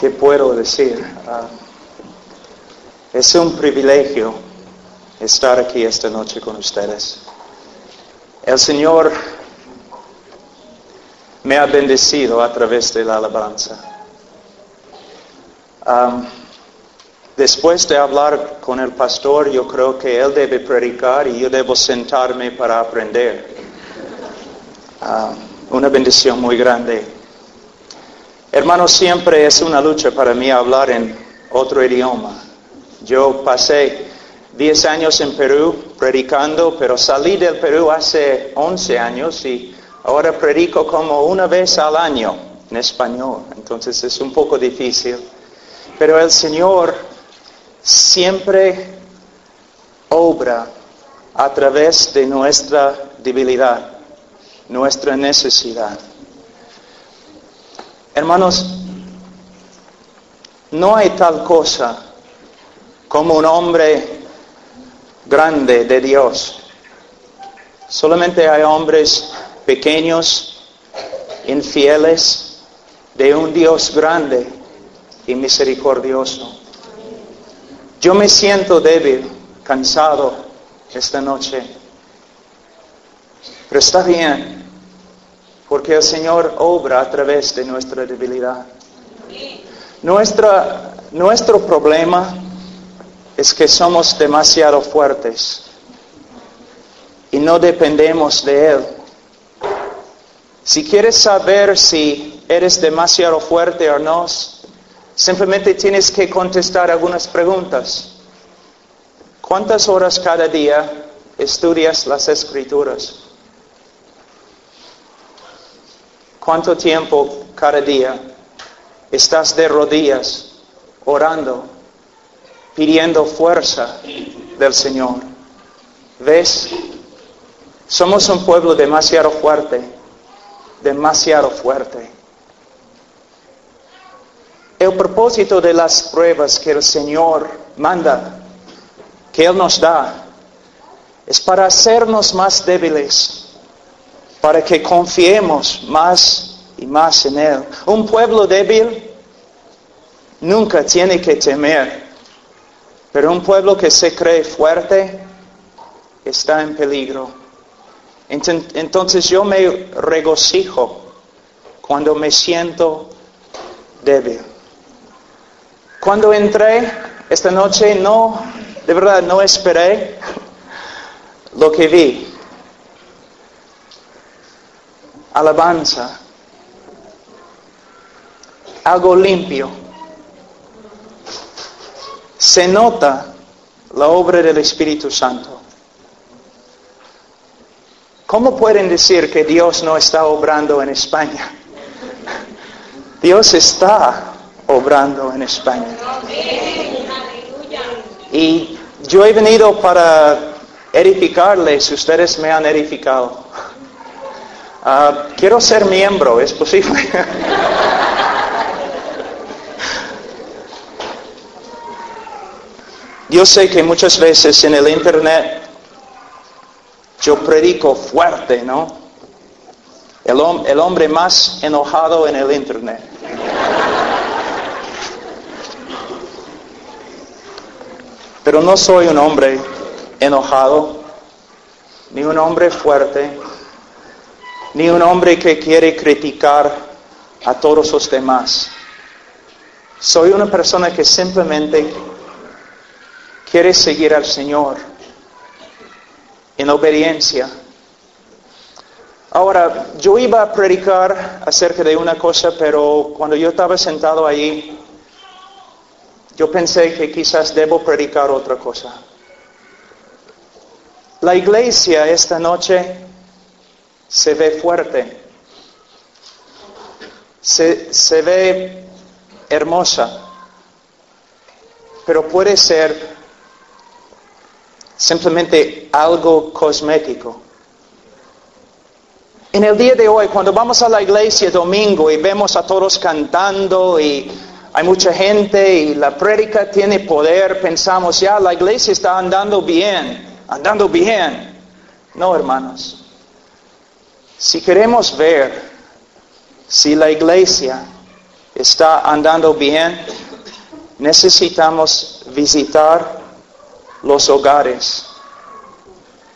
¿qué puedo decir? Ah, es un privilegio estar aquí esta noche con ustedes. El Señor me ha bendecido a través de la alabanza. Después de hablar con el pastor, yo creo que él debe predicar y yo debo sentarme para aprender. Una bendición muy grande. Hermanos, siempre es una lucha para mí hablar en otro idioma. Yo pasé 10 años en Perú predicando, pero salí del Perú hace 11 años y ahora predico como una vez al año en español. Entonces es un poco difícil. Pero el Señor siempre obra a través de nuestra debilidad, nuestra necesidad. Hermanos, no hay tal cosa como un hombre grande de Dios. Solamente hay hombres pequeños, infieles, de un Dios grande y misericordioso. Yo me siento débil, cansado esta noche, pero está bien porque el Señor obra a través de nuestra debilidad. nuestro problema es que somos demasiado fuertes y no dependemos de Él. Si quieres saber si eres demasiado fuerte o no, simplemente tienes que contestar algunas preguntas. ¿Cuántas horas cada día estudias las escrituras? ¿Cuánto tiempo cada día estás de rodillas orando, pidiendo fuerza del Señor? ¿Ves? Somos un pueblo demasiado fuerte, demasiado fuerte. El propósito de las pruebas que el Señor manda, que Él nos da, es para hacernos más débiles para que confiemos más y más en Él. Un pueblo débil nunca tiene que temer, pero un pueblo que se cree fuerte está en peligro. Entonces yo me regocijo cuando me siento débil. Cuando entré esta noche no, de verdad no esperé lo que vi. Alabanza, algo limpio. Se nota la obra del Espíritu Santo. ¿Cómo pueden decir que Dios no está obrando en España? Dios está obrando en España. Y yo he venido para edificarles, ustedes me han edificado. Ah, quiero ser miembro, ¿es posible? Yo sé que muchas veces en el Internet yo predico fuerte, ¿no? El, el hombre más enojado en el Internet. Pero no soy un hombre enojado, ni un hombre fuerte, ni un hombre que quiere criticar a todos los demás. Soy una persona que simplemente quiere seguir al Señor en obediencia. Ahora, yo iba a predicar acerca de una cosa, pero cuando yo estaba sentado allí, yo pensé que quizás debo predicar otra cosa. La iglesia esta noche se ve fuerte, se, ve hermosa, pero puede ser simplemente algo cosmético. En el día de hoy, cuando vamos a la iglesia domingo y vemos a todos cantando y hay mucha gente y la prédica tiene poder, pensamos, ya la iglesia está andando bien, andando bien. No, hermanos. Si queremos ver si la iglesia está andando bien, necesitamos visitar los hogares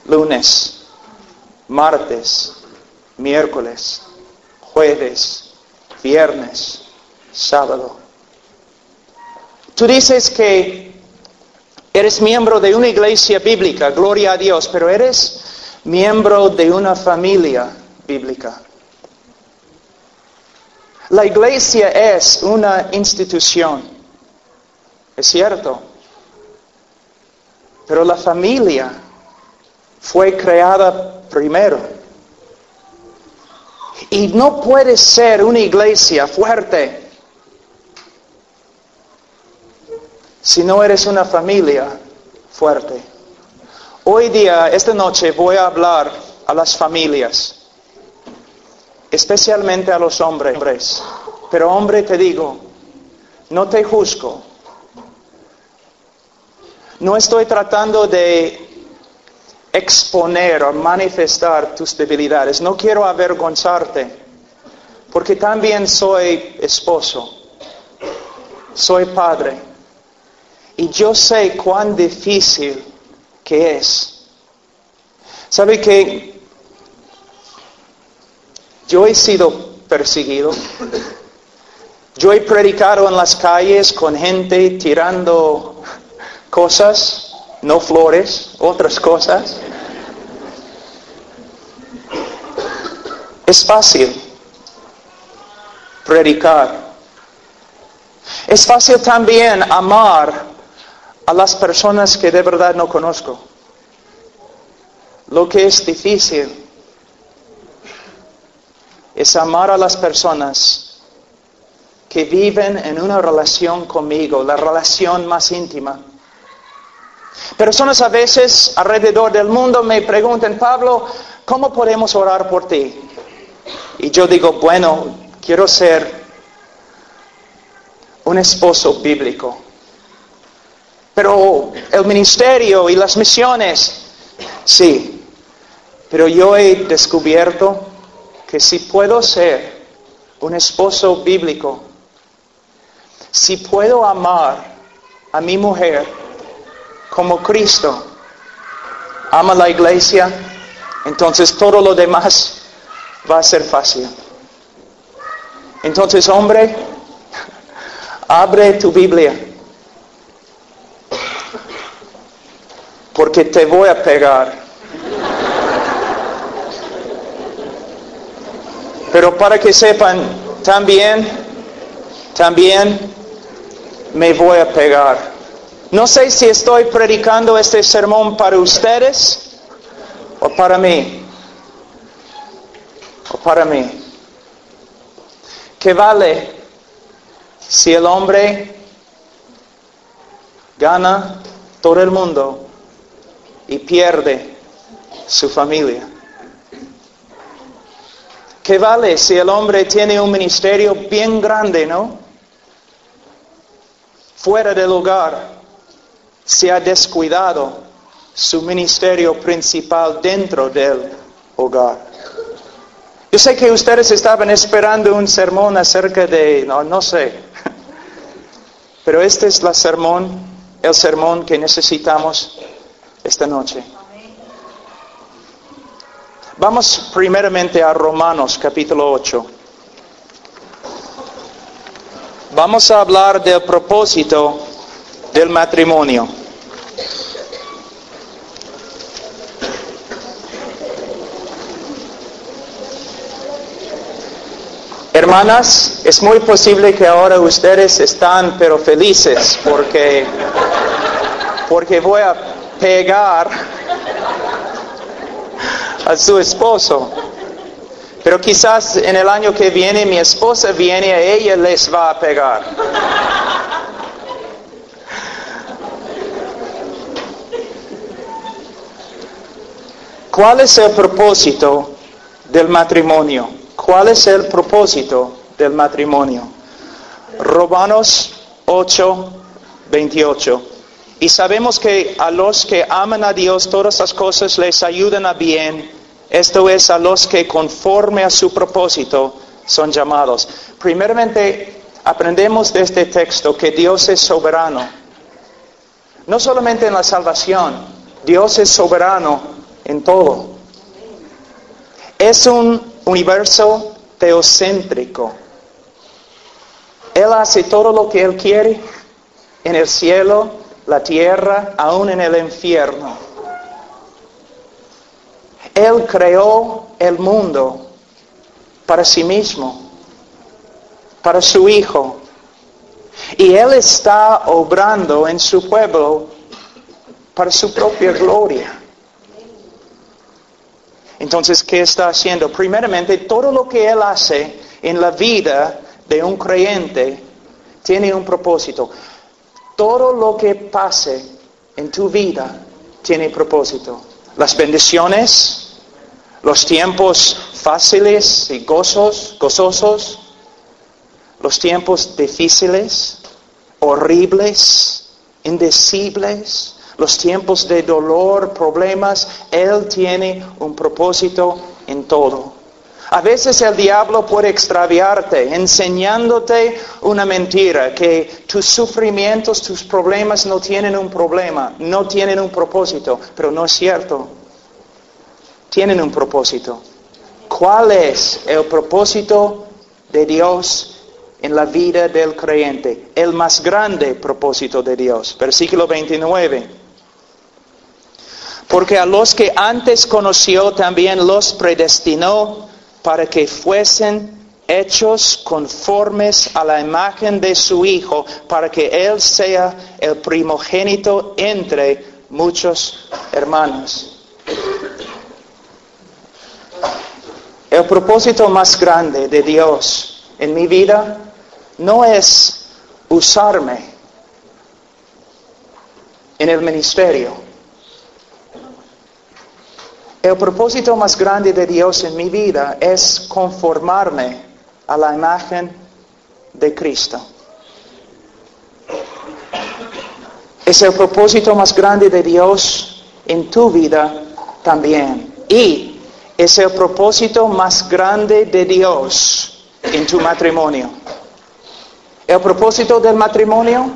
lunes, martes, miércoles, jueves, viernes, sábado. Tú dices que eres miembro de una iglesia bíblica, gloria a Dios, pero eres miembro de una familia bíblica. La iglesia es una institución, es cierto, pero la familia fue creada primero. Y no puede ser una iglesia fuerte si no eres una familia fuerte. Hoy día, esta noche, voy a hablar a las familias, especialmente a los hombres. Pero hombre, te digo, no te juzgo. No estoy tratando de exponer o manifestar tus debilidades. No quiero avergonzarte, porque también soy esposo, soy padre, y yo sé cuán difícil que es. ¿Sabe que yo he sido perseguido? Yo he predicado en las calles con gente tirando cosas no flores, otras cosas. Es fácil predicar. Es fácil también amar a las personas que de verdad no conozco. Lo que es difícil es amar a las personas que viven en una relación conmigo, la relación más íntima. Personas a veces alrededor del mundo me preguntan, Pablo, ¿cómo podemos orar por ti? Y yo digo, bueno, quiero ser un esposo bíblico. Pero el ministerio y las misiones, sí. Pero yo he descubierto que si puedo ser un esposo bíblico, si puedo amar a mi mujer, como Cristo ama la iglesia, entonces todo lo demás va a ser fácil. Entonces, hombre, abre tu Biblia. Porque te voy a pegar. Pero para que sepan, también, también me voy a pegar. No sé si estoy predicando este sermón para ustedes o para mí. O para mí. ¿Qué vale si el hombre gana todo el mundo y pierde su familia? ¿Qué vale si el hombre tiene un ministerio bien grande, no? Fuera del hogar se ha descuidado su ministerio principal dentro del hogar. Yo sé que ustedes estaban esperando un sermón acerca de, no, no sé, pero este es la sermón, el sermón que necesitamos esta noche. Vamos primeramente a Romanos capítulo 8. Vamos a hablar del propósito del matrimonio. Hermanas, es muy posible que ahora ustedes están pero felices porque porque voy a pegar a su esposo. Pero quizás en el año que viene mi esposa viene y ella les va a pegar. ¿Cuál es el propósito del matrimonio? ¿Cuál es el propósito del matrimonio? Romanos 8, 28. Y sabemos que a los que aman a Dios todas las cosas les ayudan a bien. Esto es a los que conforme a su propósito son llamados. Primeramente, aprendemos de este texto que Dios es soberano. No solamente en la salvación, Dios es soberano en todo. Es un universo teocéntrico. Él hace todo lo que Él quiere en el cielo, la tierra, aún en el infierno. Él creó el mundo para sí mismo, para su Hijo. Y Él está obrando en su pueblo para su propia gloria. Entonces, ¿qué está haciendo? Primeramente, todo lo que Él hace en la vida de un creyente tiene un propósito. Todo lo que pase en tu vida tiene propósito. Las bendiciones, los tiempos fáciles y gozos, gozosos, los tiempos difíciles, horribles, indecibles, los tiempos de dolor, problemas, Él tiene un propósito en todo. A veces el diablo puede extraviarte enseñándote una mentira, que tus sufrimientos, tus problemas no tienen un problema, no tienen un propósito, pero no es cierto. Tienen un propósito. ¿Cuál es el propósito de Dios en la vida del creyente? El más grande propósito de Dios. Versículo 29. Porque a los que antes conoció también los predestinó para que fuesen hechos conformes a la imagen de su Hijo, para que Él sea el primogénito entre muchos hermanos. El propósito más grande de Dios en mi vida no es usarme en el ministerio. El propósito más grande de Dios en mi vida es conformarme a la imagen de Cristo. Es el propósito más grande de Dios en tu vida también. Y es el propósito más grande de Dios en tu matrimonio. El propósito del matrimonio,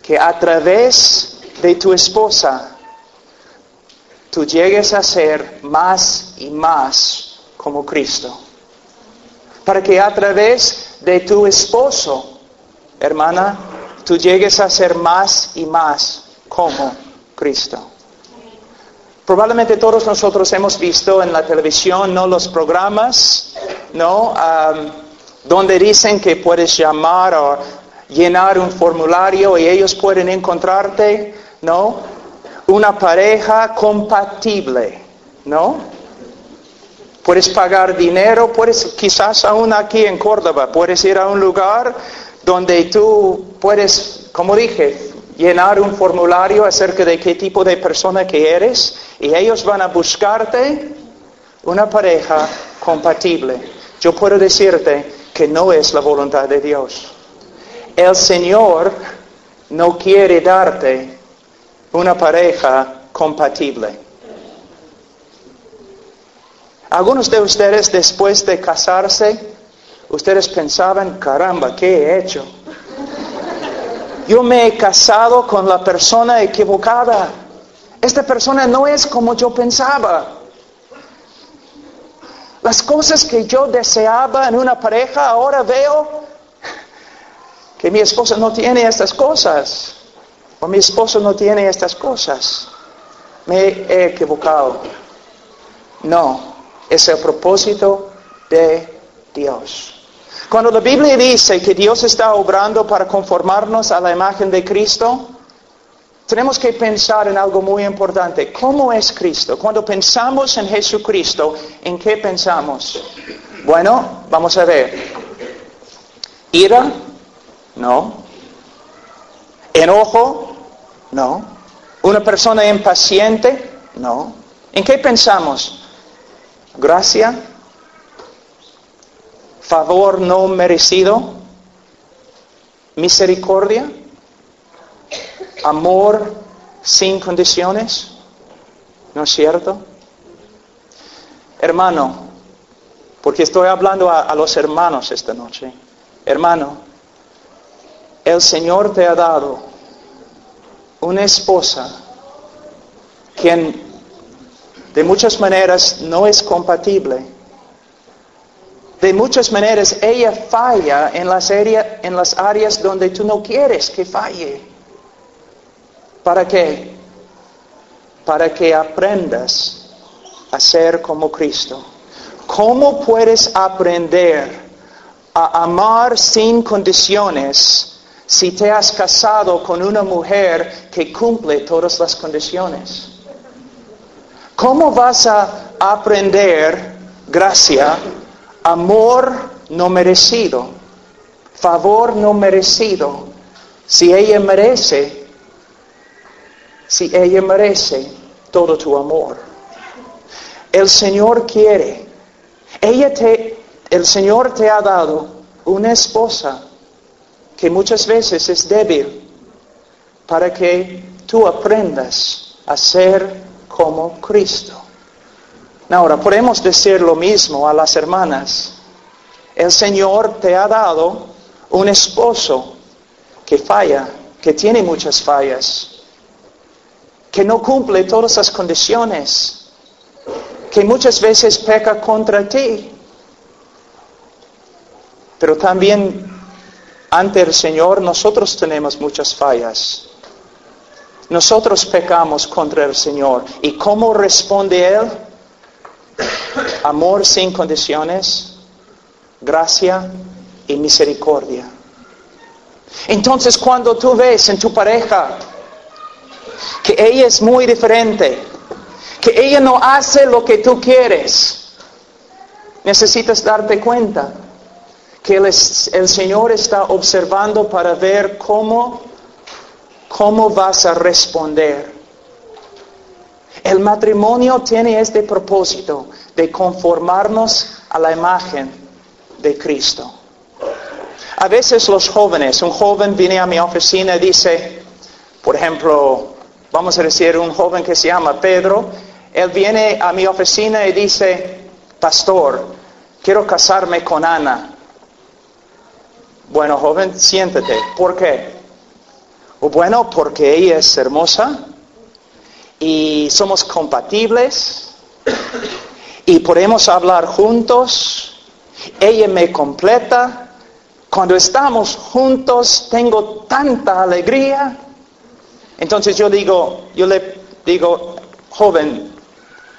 que a través de tu esposa tú llegues a ser más y más como Cristo. Para que a través de tu esposo, hermana, tú llegues a ser más y más como Cristo. Probablemente todos nosotros hemos visto en la televisión, ¿no? Los programas, ¿no? donde dicen que puedes llamar o llenar un formulario y ellos pueden encontrarte, ¿no? Una pareja compatible, ¿no? Puedes pagar dinero, puedes, quizás aún aquí en Córdoba, puedes ir a un lugar donde tú puedes, como dije, llenar un formulario acerca de qué tipo de persona que eres y ellos van a buscarte una pareja compatible. Yo puedo decirte que no es la voluntad de Dios. El Señor no quiere darte una pareja compatible. Algunos de ustedes después de casarse, ustedes pensaban, caramba, ¿qué he hecho? yo me he casado con la persona equivocada. Esta persona no es como yo pensaba. Las cosas que yo deseaba en una pareja, ahora veo que mi esposa no tiene estas cosas. O mi esposo no tiene estas cosas. Me he equivocado. No, es el propósito de Dios. Cuando la Biblia dice que Dios está obrando para conformarnos a la imagen de Cristo, tenemos que pensar en algo muy importante. ¿Cómo es Cristo? Cuando pensamos en Jesucristo, ¿en qué pensamos? Bueno, vamos a ver. ¿Ira? No. ¿Enojo? No. ¿Una persona impaciente? No. ¿En qué pensamos? ¿Gracia? favor no merecido, misericordia, amor sin condiciones, ¿no es cierto? Hermano, porque estoy hablando a, los hermanos esta noche, hermano, el Señor te ha dado una esposa quien de muchas maneras no es compatible. De muchas maneras ella falla en las, en las áreas donde tú no quieres que falle. ¿Para qué? Para que aprendas a ser como Cristo. ¿Cómo puedes aprender a amar sin condiciones si te has casado con una mujer que cumple todas las condiciones? ¿Cómo vas a aprender gracia, amor no merecido, favor no merecido, si ella merece, si ella merece todo tu amor? El Señor quiere, ella te, el Señor te ha dado una esposa que muchas veces es débil para que tú aprendas a ser como Cristo. Ahora, podemos decir lo mismo a las hermanas. El Señor te ha dado un esposo que falla, que tiene muchas fallas, que no cumple todas las condiciones, que muchas veces peca contra ti. Pero también ante el Señor nosotros tenemos muchas fallas. Nosotros pecamos contra el Señor. ¿Y cómo responde Él? Amor sin condiciones, gracia y misericordia. Entonces cuando tú ves en tu pareja que ella es muy diferente, que ella no hace lo que tú quieres, necesitas darte cuenta que el, Señor está observando para ver cómo ¿Cómo vas a responder? El matrimonio tiene este propósito de conformarnos a la imagen de Cristo. A veces los jóvenes, un joven viene a mi oficina y dice, por ejemplo, vamos a decir un joven que se llama Pedro, él viene a mi oficina y dice, pastor, quiero casarme con Ana. Bueno, joven, siéntate. ¿Por qué? bueno, porque ella es hermosa y somos compatibles y podemos hablar juntos. Ella me completa. Cuando estamos juntos tengo tanta alegría. Entonces yo digo, yo le digo, joven,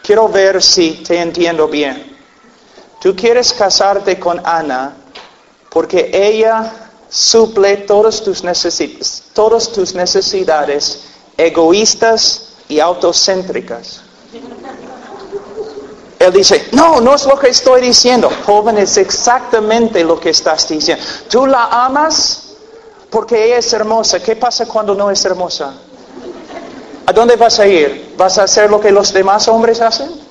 quiero ver si te entiendo bien. Tú quieres casarte con Ana porque ella suple todas tus, todas tus necesidades egoístas y autocéntricas. Él dice, no, no es lo que estoy diciendo. Joven, es exactamente lo que estás diciendo. Tú la amas porque ella es hermosa. ¿Qué pasa cuando no es hermosa? ¿A dónde vas a ir? ¿Vas a hacer lo que los demás hombres hacen?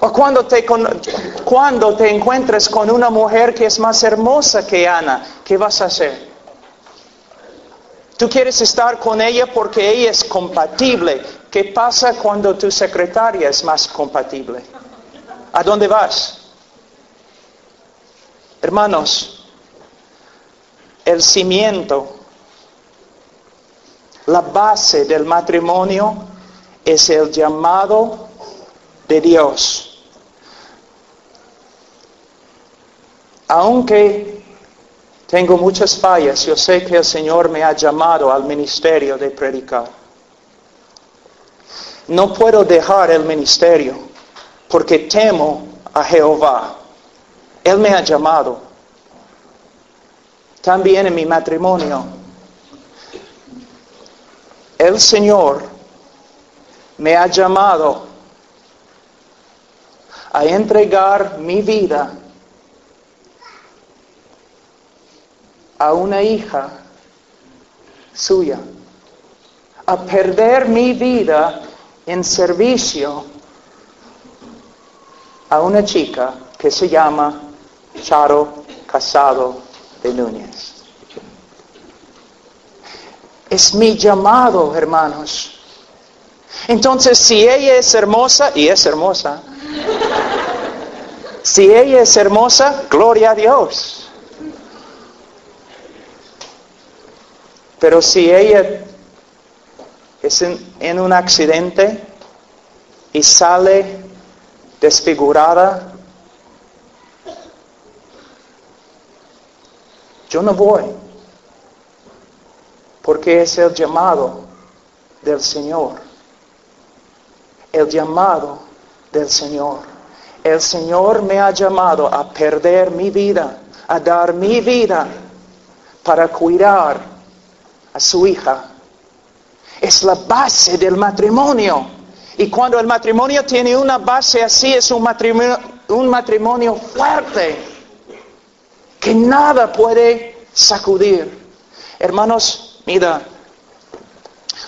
O cuando te, cuando te encuentres con una mujer que es más hermosa que Ana, ¿qué vas a hacer? Tú quieres estar con ella porque ella es compatible. ¿Qué pasa cuando tu secretaria es más compatible? ¿A dónde vas? Hermanos, el cimiento, la base del matrimonio es el llamado de Dios. Aunque tengo muchas fallas, yo sé que el Señor me ha llamado al ministerio de predicar. No puedo dejar el ministerio porque temo a Jehová. Él me ha llamado. También en mi matrimonio. El Señor me ha llamado a entregar mi vida a una hija suya, a perder mi vida en servicio a una chica que se llama Charo Casado de Núñez. Es mi llamado, hermanos. Entonces, si ella es hermosa, y es hermosa, si ella es hermosa, gloria a Dios. Pero si ella es en, un accidente y sale desfigurada, yo no voy, porque es el llamado del Señor, el llamado del Señor. El Señor me ha llamado a perder mi vida, a dar mi vida para cuidar a su hija. Es la base del matrimonio. Y cuando el matrimonio tiene una base así, es un matrimonio, un matrimonio fuerte, que nada puede sacudir. Hermanos, mira,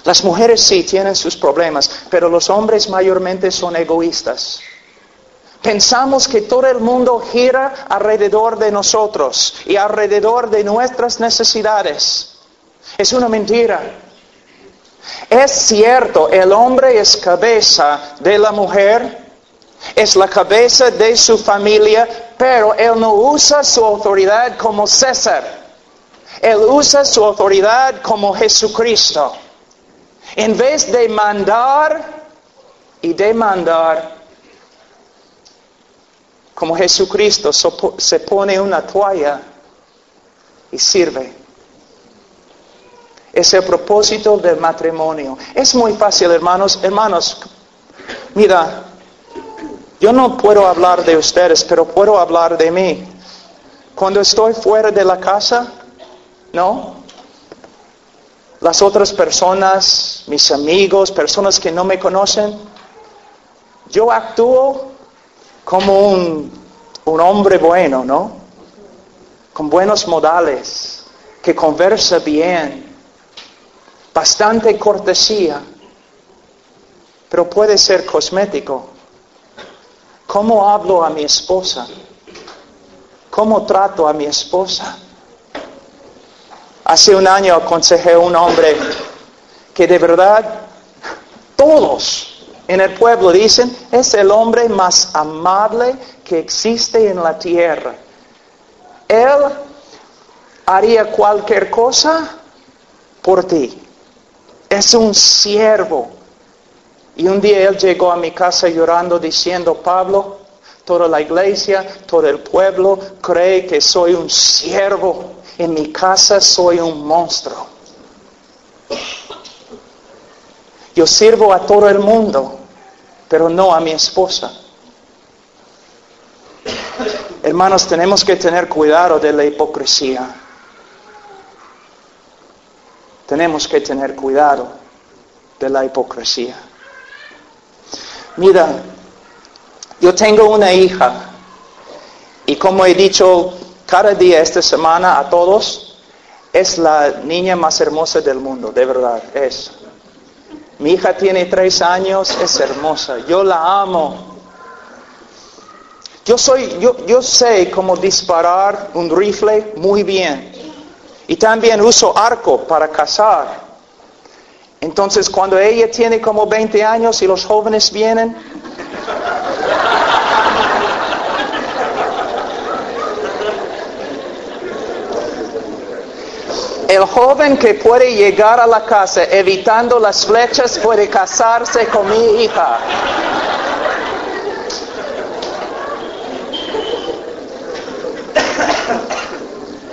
las mujeres sí tienen sus problemas, pero los hombres mayormente son egoístas. Pensamos que todo el mundo gira alrededor de nosotros y alrededor de nuestras necesidades. Es una mentira. Es cierto, el hombre es cabeza de la mujer, es la cabeza de su familia, pero él no usa su autoridad como César. Él usa su autoridad como Jesucristo. En vez de mandar y demandar, como Jesucristo se pone una toalla y sirve. Es el propósito del matrimonio. Es muy fácil, hermanos. Hermanos, mira, yo no puedo hablar de ustedes, pero puedo hablar de mí. Cuando estoy fuera de la casa, ¿no? Las otras personas, mis amigos, personas que no me conocen, yo actúo como un, hombre bueno, ¿no? Con buenos modales, que conversa bien, bastante cortesía, pero puede ser cosmético. ¿Cómo hablo a mi esposa? ¿Cómo trato a mi esposa? Hace un año aconsejé a un hombre que de verdad todos en el pueblo dicen, es el hombre más amable que existe en la tierra. Él haría cualquier cosa por ti. Es un siervo. Y un día él llegó a mi casa llorando diciendo, Pablo, toda la iglesia, todo el pueblo cree que soy un siervo. En mi casa soy un monstruo. Yo sirvo a todo el mundo, pero no a mi esposa. Hermanos, tenemos que tener cuidado de la hipocresía. Tenemos que tener cuidado de la hipocresía. Mira, yo tengo una hija y como he dicho cada día esta semana a todos, es la niña más hermosa del mundo, de verdad, es. Mi hija tiene tres años, es hermosa, yo la amo. Yo, soy, yo, yo sé cómo disparar un rifle muy bien. Y también uso arco para cazar. Entonces cuando ella tiene como 20 años y los jóvenes vienen, El joven que puede llegar a la casa evitando las flechas puede casarse con mi hija.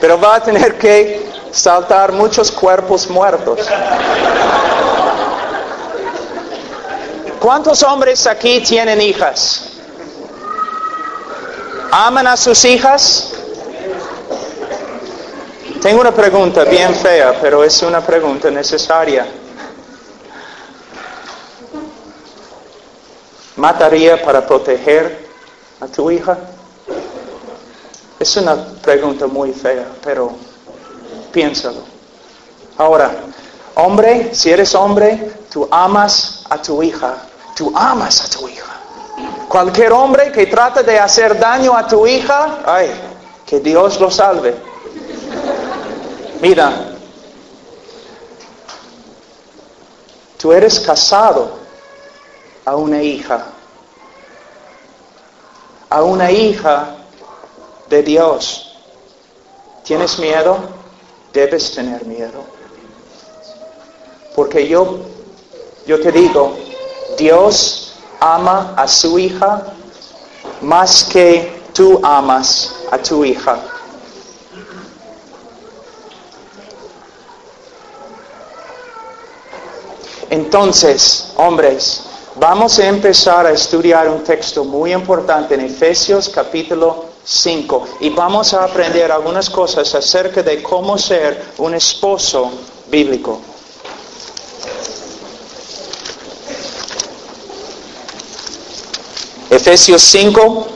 Pero va a tener que saltar muchos cuerpos muertos. ¿Cuántos hombres aquí tienen hijas? ¿Aman a sus hijas? Tengo una pregunta bien fea, pero es una pregunta necesaria. ¿Mataría para proteger a tu hija? Es una pregunta muy fea, pero piénsalo. Ahora, hombre, si eres hombre, tú amas a tu hija. Tú amas a tu hija. Cualquier hombre que trata de hacer daño a tu hija, ay, que Dios lo salve. Mira, tú eres casado a una hija, a una hija de Dios. ¿Tienes miedo? Debes tener miedo. Porque yo, yo te digo, Dios ama a su hija más que tú amas a tu hija. Entonces, hombres, vamos a empezar a estudiar un texto muy importante en Efesios capítulo 5 y vamos a aprender algunas cosas acerca de cómo ser un esposo bíblico. Efesios 5,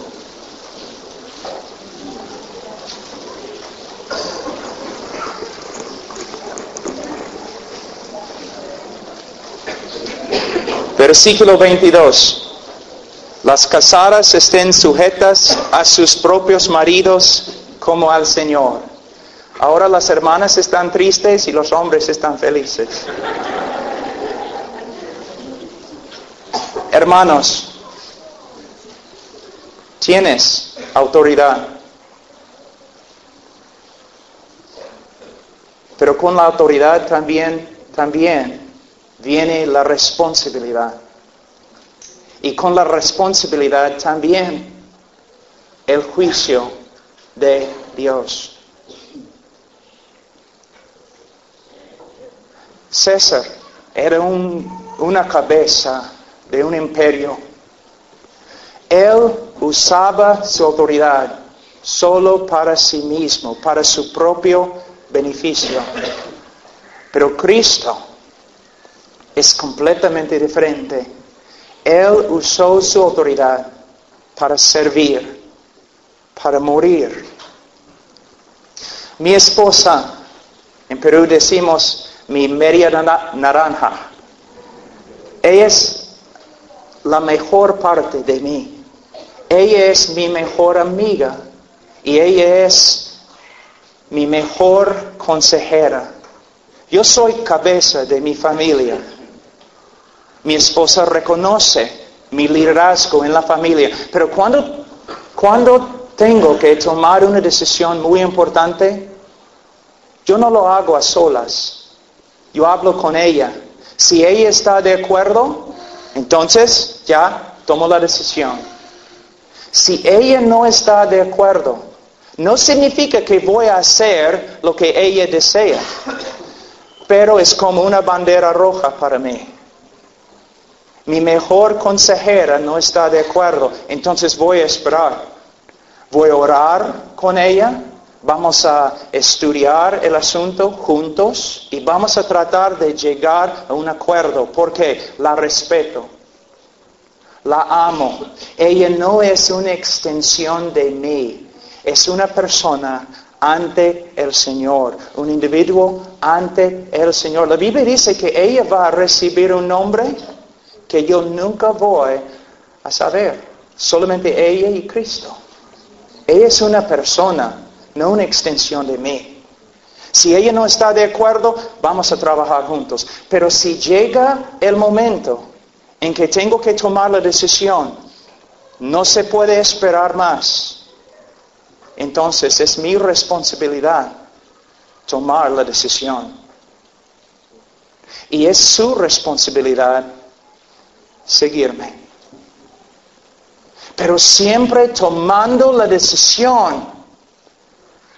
Versículo 22. Las casadas estén sujetas a sus propios maridos como al Señor. Ahora las hermanas están tristes y los hombres están felices. Hermanos, tienes autoridad. Pero con la autoridad también, también viene la responsabilidad. Y con la responsabilidad también el juicio de Dios. César era una cabeza de un imperio. Él usaba su autoridad solo para sí mismo, para su propio beneficio. Pero Cristo es completamente diferente. Él usó su autoridad para servir, para morir. Mi esposa, en Perú decimos mi media naranja, ella es la mejor parte de mí. Ella es mi mejor amiga y ella es mi mejor consejera. Yo soy cabeza de mi familia. Mi esposa reconoce mi liderazgo en la familia. Pero cuando, cuando tengo que tomar una decisión muy importante, yo no lo hago a solas. Yo hablo con ella. Si ella está de acuerdo, entonces ya tomo la decisión. Si ella no está de acuerdo, no significa que voy a hacer lo que ella desea, pero es como una bandera roja para mí. Mi mejor consejera no está de acuerdo, entonces voy a esperar. Voy a orar con ella, vamos a estudiar el asunto juntos y vamos a tratar de llegar a un acuerdo porque la respeto, la amo. Ella no es una extensión de mí, es una persona ante el Señor, un individuo ante el Señor. La Biblia dice que ella va a recibir un nombre que yo nunca voy a saber. Solamente ella y Cristo. Ella es una persona, no una extensión de mí. Si ella no está de acuerdo, vamos a trabajar juntos. Pero si llega el momento en que tengo que tomar la decisión, no se puede esperar más. Entonces es mi responsabilidad tomar la decisión. Y es su responsabilidad seguirme. Pero siempre tomando la decisión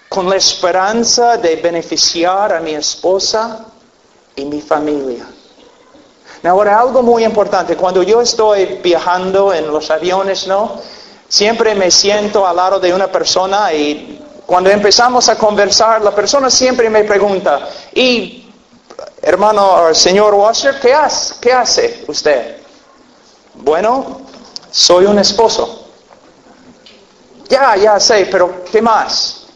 con la esperanza de beneficiar a mi esposa y mi familia. Ahora, algo muy importante, cuando yo estoy viajando en los aviones, ¿no? Siempre me siento al lado de una persona y cuando empezamos a conversar, la persona siempre me pregunta, y hermano, señor Washer, ¿qué hace, ¿qué hace usted? Bueno, soy un esposo. Ya, ya sé, pero ¿qué más?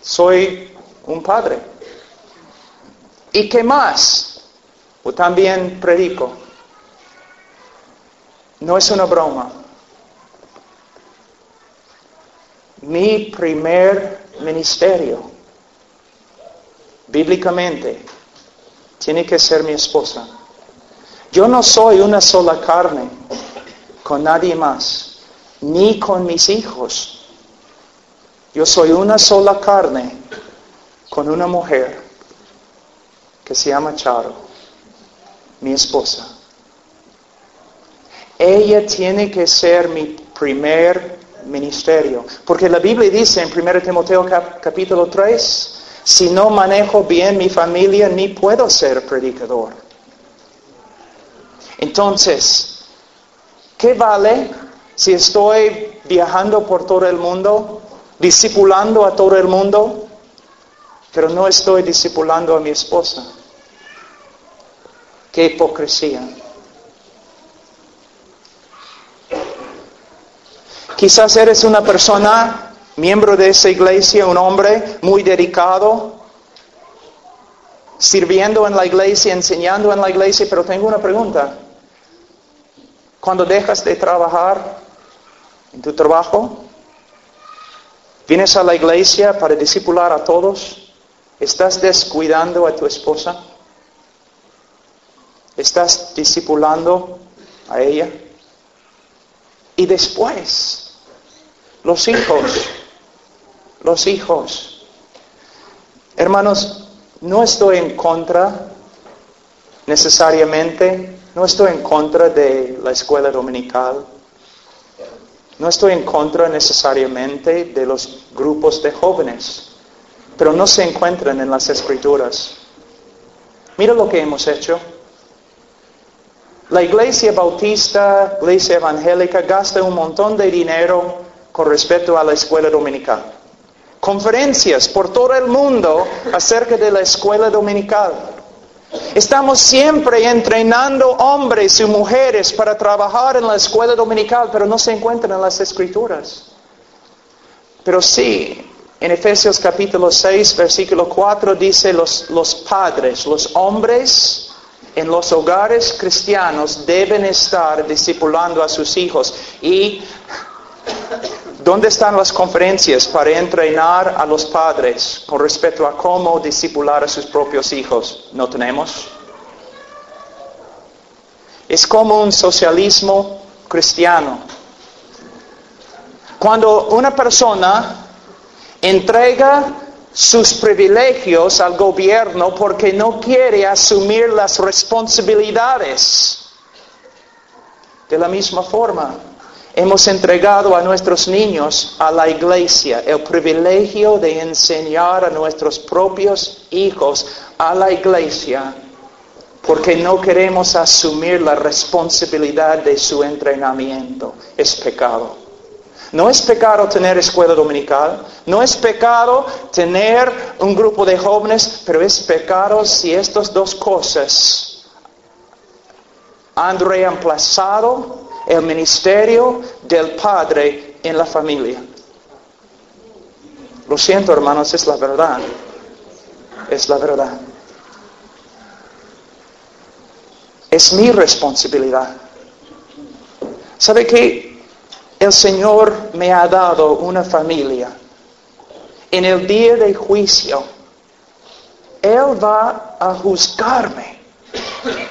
Soy un padre. ¿Y qué más? O también predico. No es una broma. Mi primer ministerio, bíblicamente, tiene que ser mi esposa. Yo no soy una sola carne con nadie más, ni con mis hijos. Yo soy una sola carne con una mujer que se llama Charo. mi esposa. Ella tiene que ser mi primer ministerio. Porque la Biblia dice en 1 Timoteo capítulo 3, si no manejo bien mi familia, ni puedo ser predicador. Entonces, ¿qué vale si estoy viajando por todo el mundo, discipulando a todo el mundo, pero no estoy discipulando a mi esposa? Qué hipocresía. Quizás eres una persona miembro de esa iglesia, un hombre muy dedicado, sirviendo en la iglesia, enseñando en la iglesia, pero tengo una pregunta. Cuando dejas de trabajar en tu trabajo, vienes a la iglesia para discipular a todos, ¿estás descuidando a tu esposa? ¿Estás discipulando a ella? Y después, los hijos, los hijos. Hermanos, no estoy en contra necesariamente, no estoy en contra de la escuela dominical, no estoy en contra necesariamente de los grupos de jóvenes, pero no se encuentran en las escrituras. Mira lo que hemos hecho. La iglesia bautista, iglesia evangélica, gasta un montón de dinero con respecto a la escuela dominical conferencias por todo el mundo acerca de la escuela dominical. Estamos siempre entrenando hombres y mujeres para trabajar en la escuela dominical, pero no se encuentran en las escrituras. Pero sí, en Efesios capítulo 6, versículo 4 dice los, los padres, los hombres en los hogares cristianos deben estar discipulando a sus hijos. Y ¿Dónde están las conferencias para entrenar a los padres con respecto a cómo discipular a sus propios hijos? ¿No tenemos? Es como un socialismo cristiano. Cuando una persona entrega sus privilegios al gobierno porque no quiere asumir las responsabilidades. De la misma forma, Hemos entregado a nuestros niños a la iglesia el privilegio de enseñar a nuestros propios hijos a la iglesia porque no queremos asumir la responsabilidad de su entrenamiento. Es pecado. No es pecado tener escuela dominical, no es pecado tener un grupo de jóvenes, pero es pecado si estas dos cosas han reemplazado el ministerio del Padre en la familia. Lo siento, hermanos, es la verdad. Es la verdad. Es mi responsabilidad. ¿Sabe que el Señor me ha dado una familia? En el día de juicio, Él va a juzgarme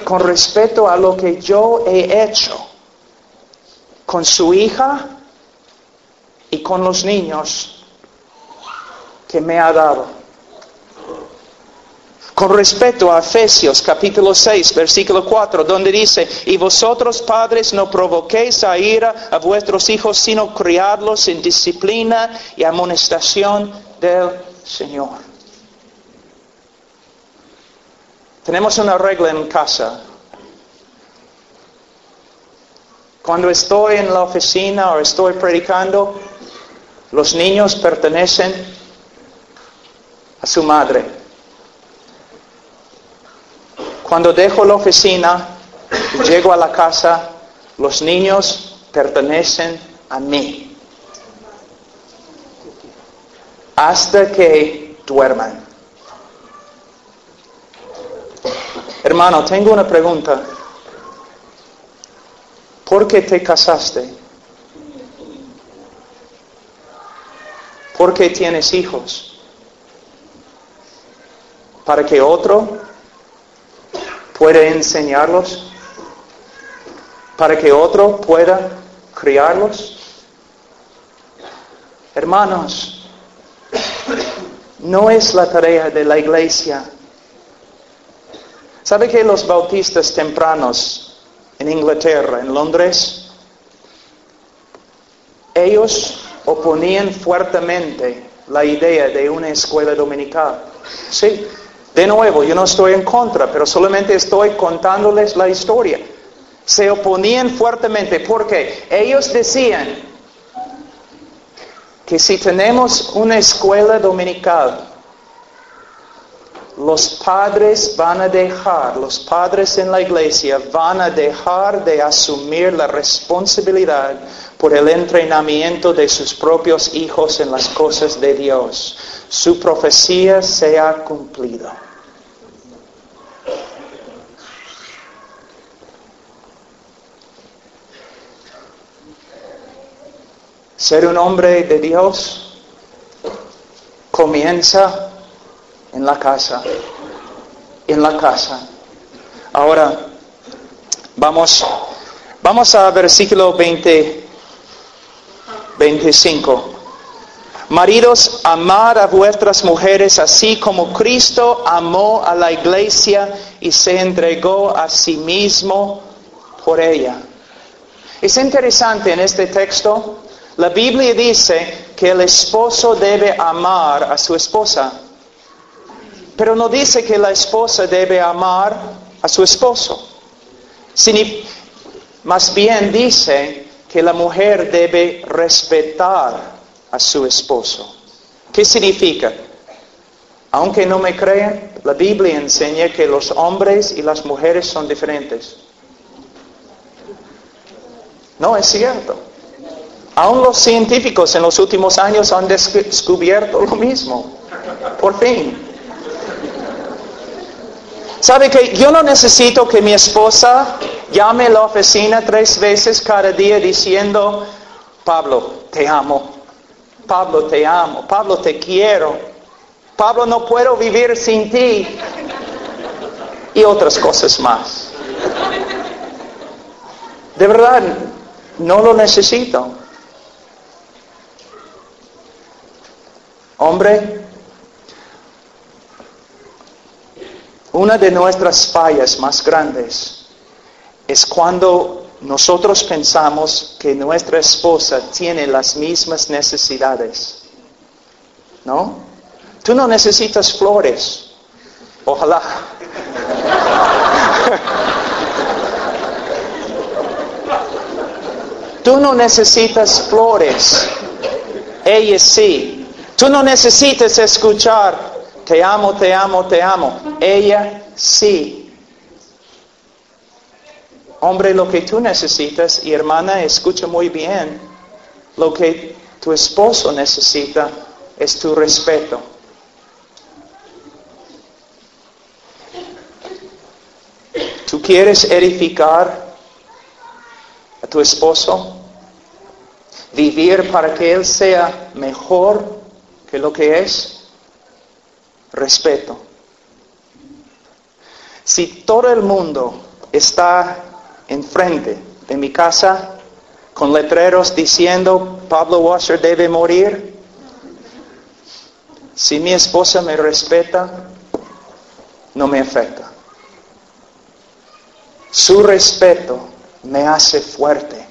con respecto a lo que yo he hecho con su hija y con los niños que me ha dado. Con respecto a Efesios capítulo 6, versículo 4, donde dice, y vosotros padres no provoquéis a ira a vuestros hijos, sino criadlos en disciplina y amonestación del Señor. Tenemos una regla en casa Cuando estoy en la oficina o estoy predicando, los niños pertenecen a su madre. Cuando dejo la oficina y llego a la casa, los niños pertenecen a mí. Hasta que duerman. Hermano, tengo una pregunta. ¿Por qué te casaste? ¿Por qué tienes hijos? ¿Para que otro pueda enseñarlos? ¿Para que otro pueda criarlos? Hermanos, no es la tarea de la iglesia ¿Sabe que los bautistas tempranos en Inglaterra, en Londres, ellos oponían fuertemente la idea de una escuela dominical? Sí, de nuevo, yo no estoy en contra, pero solamente estoy contándoles la historia. Se oponían fuertemente porque ellos decían que si tenemos una escuela dominical, los padres van a dejar, los padres en la iglesia van a dejar de asumir la responsabilidad por el entrenamiento de sus propios hijos en las cosas de Dios. Su profecía se ha cumplido. Ser un hombre de Dios comienza en la casa, en la casa. Ahora, vamos, vamos a versículo 20, 25. Maridos, amad a vuestras mujeres así como Cristo amó a la iglesia y se entregó a sí mismo por ella. Es interesante en este texto, la Biblia dice que el esposo debe amar a su esposa, pero no dice que la esposa debe amar a su esposo. Más bien dice que la mujer debe respetar a su esposo. ¿Qué significa? Aunque no me crean, la Biblia enseña que los hombres y las mujeres son diferentes. No, es cierto. Aún los científicos en los últimos años han descubierto lo mismo. Por fin. ¿Sabe que yo no necesito que mi esposa llame a la oficina tres veces cada día diciendo, Pablo, te amo. Pablo, te amo. Pablo, te quiero. Pablo, no puedo vivir sin ti. Y otras cosas más. De verdad, no lo necesito. Hombre, una de nuestras fallas más grandes es cuando nosotros pensamos que nuestra esposa tiene las mismas necesidades. ¿No? Tú no necesitas flores. Ojalá. Tú no necesitas flores. Ella sí. Tú no necesitas escuchar, te amo, te amo, te amo. Ella sí. Hombre, lo que tú necesitas, y hermana, escucha muy bien, lo que tu esposo necesita es tu respeto. ¿Tú quieres edificar a tu esposo? Vivir para que él sea mejor que lo que es? Respeto. Si todo el mundo está enfrente de mi casa con letreros diciendo Pablo Washer debe morir. Si mi esposa me respeta, no me afecta. Su respeto me hace fuerte.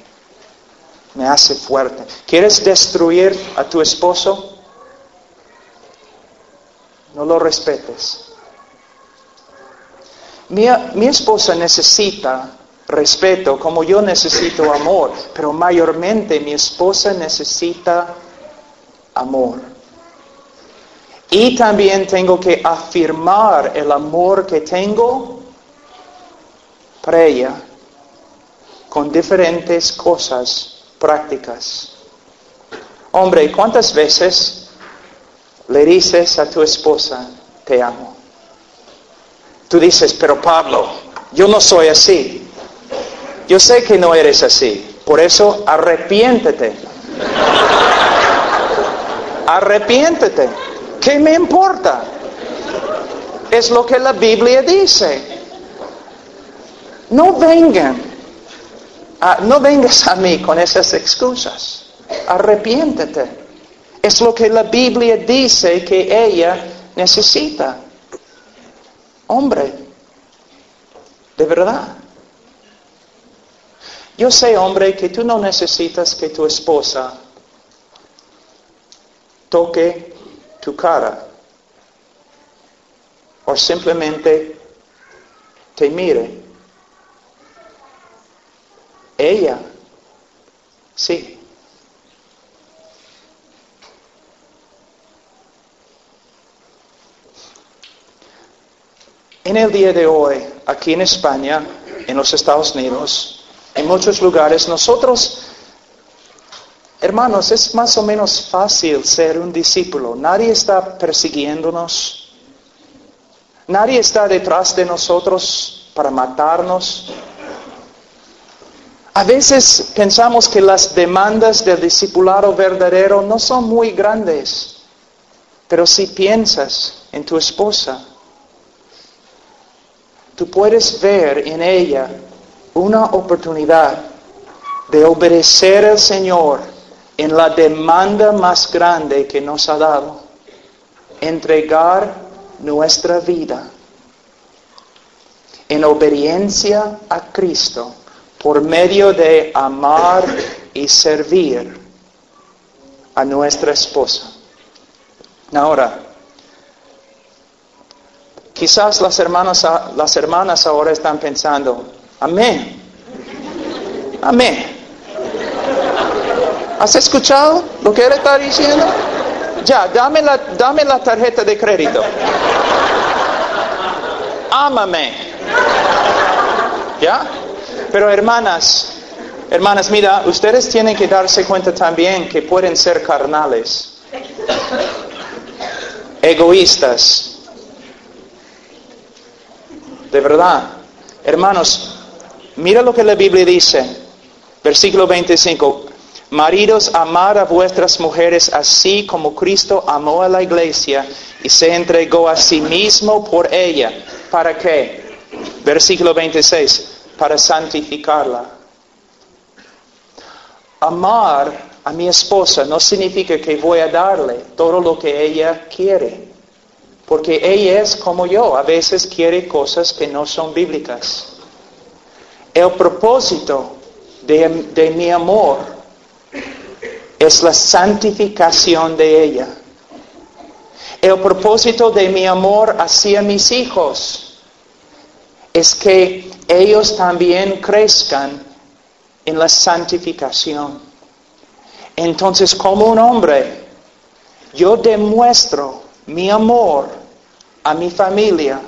Me hace fuerte. ¿Quieres destruir a tu esposo? No lo respetes. Mi, mi esposa necesita respeto, como yo necesito amor, pero mayormente mi esposa necesita amor. Y también tengo que afirmar el amor que tengo para ella con diferentes cosas prácticas. Hombre, ¿cuántas veces le dices a tu esposa, te amo? Tú dices, pero Pablo, yo no soy así. Yo sé que no eres así, por eso arrepiéntete. Arrepiéntete. ¿Qué me importa? Es lo que la Biblia dice. No vengan, no vengas a mí con esas excusas. Arrepiéntete. Es lo que la Biblia dice que ella necesita. Hombre, De verdad. Yo sé, hombre, que tú no necesitas que tu esposa toque tu cara o simplemente te mire. Ella, sí. En el día de hoy, aquí en España, en los Estados Unidos, en muchos lugares, nosotros, hermanos, es más o menos fácil ser un discípulo. Nadie está persiguiéndonos. Nadie está detrás de nosotros para matarnos. A veces pensamos que las demandas del discipulado verdadero no son muy grandes, pero si piensas en tu esposa, tú puedes ver en ella una oportunidad de obedecer al Señor en la demanda más grande que nos ha dado, entregar nuestra vida en obediencia a Cristo por medio de amar y servir a nuestra esposa. Ahora, Quizás las hermanas, las hermanas ahora están pensando, amén, amén. ¿Has escuchado lo que él está diciendo? Ya, dame la, dame la tarjeta de crédito. Ámame. ¿Ya? Pero hermanas, hermanas, mira, ustedes tienen que darse cuenta también que pueden ser carnales, egoístas, de verdad. Hermanos, mira lo que la Biblia dice. Versículo 25. Maridos, amad a vuestras mujeres así como Cristo amó a la iglesia y se entregó a sí mismo por ella. ¿Para qué? Versículo 26. Para santificarla. Amar a mi esposa no significa que voy a darle todo lo que ella quiere. Porque ella es como yo, a veces quiere cosas que no son bíblicas. El propósito de, mi amor es la santificación de ella. El propósito de mi amor hacia mis hijos es que ellos también crezcan en la santificación. Entonces, como un hombre, yo demuestro mi amor a mi familia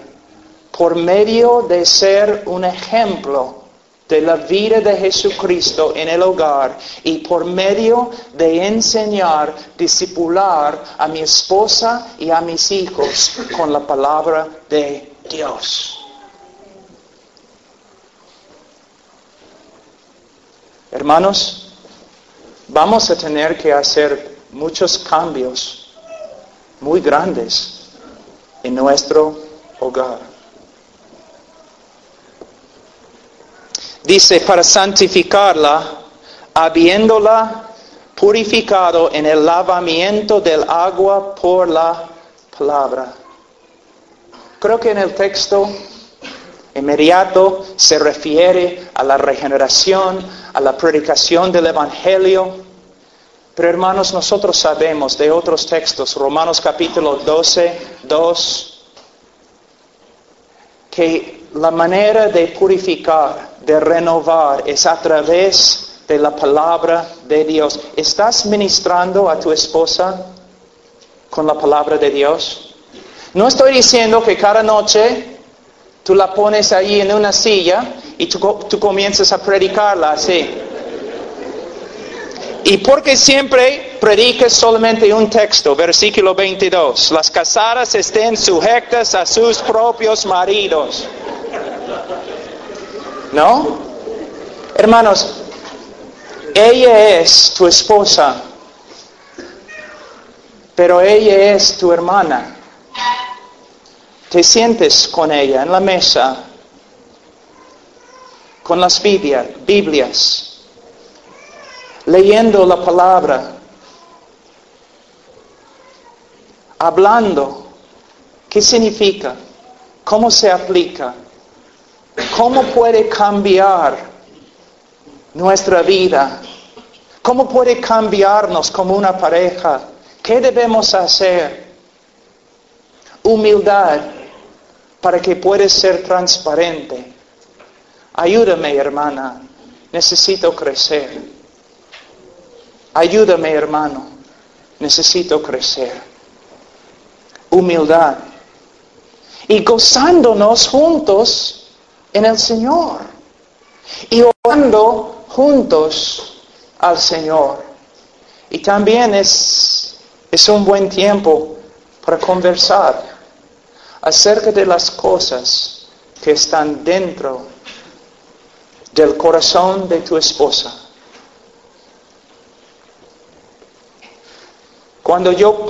por medio de ser un ejemplo de la vida de Jesucristo en el hogar y por medio de enseñar, discipular a mi esposa y a mis hijos con la palabra de Dios. Hermanos, vamos a tener que hacer muchos cambios muy grandes en nuestro hogar. Dice, para santificarla, habiéndola purificado en el lavamiento del agua por la palabra. Creo que en el texto inmediato se refiere a la regeneración, a la predicación del Evangelio, pero hermanos, nosotros sabemos de otros textos, Romanos capítulo 12, 2, que la manera de purificar, de renovar, es a través de la palabra de Dios. ¿Estás ministrando a tu esposa con la palabra de Dios? No estoy diciendo que cada noche tú la pones ahí en una silla y tú, tú comienzas a predicarla así. Y porque siempre predicas solamente un texto, versículo 22, las casadas estén sujetas a sus propios maridos. ¿No? Hermanos, ella es tu esposa, pero ella es tu hermana. Te sientes con ella en la mesa, con las Biblias leyendo la palabra, hablando. ¿Qué significa? ¿Cómo se aplica? ¿Cómo puede cambiar nuestra vida? ¿Cómo puede cambiarnos como una pareja? ¿Qué debemos hacer? Humildad para que puedas ser transparente. Ayúdame, hermana. Necesito crecer. Ayúdame, hermano. Necesito crecer. Humildad. Y gozándonos juntos en el Señor. Y orando juntos al Señor. Y también es, es un buen tiempo para conversar acerca de las cosas que están dentro del corazón de tu esposa. Cuando yo,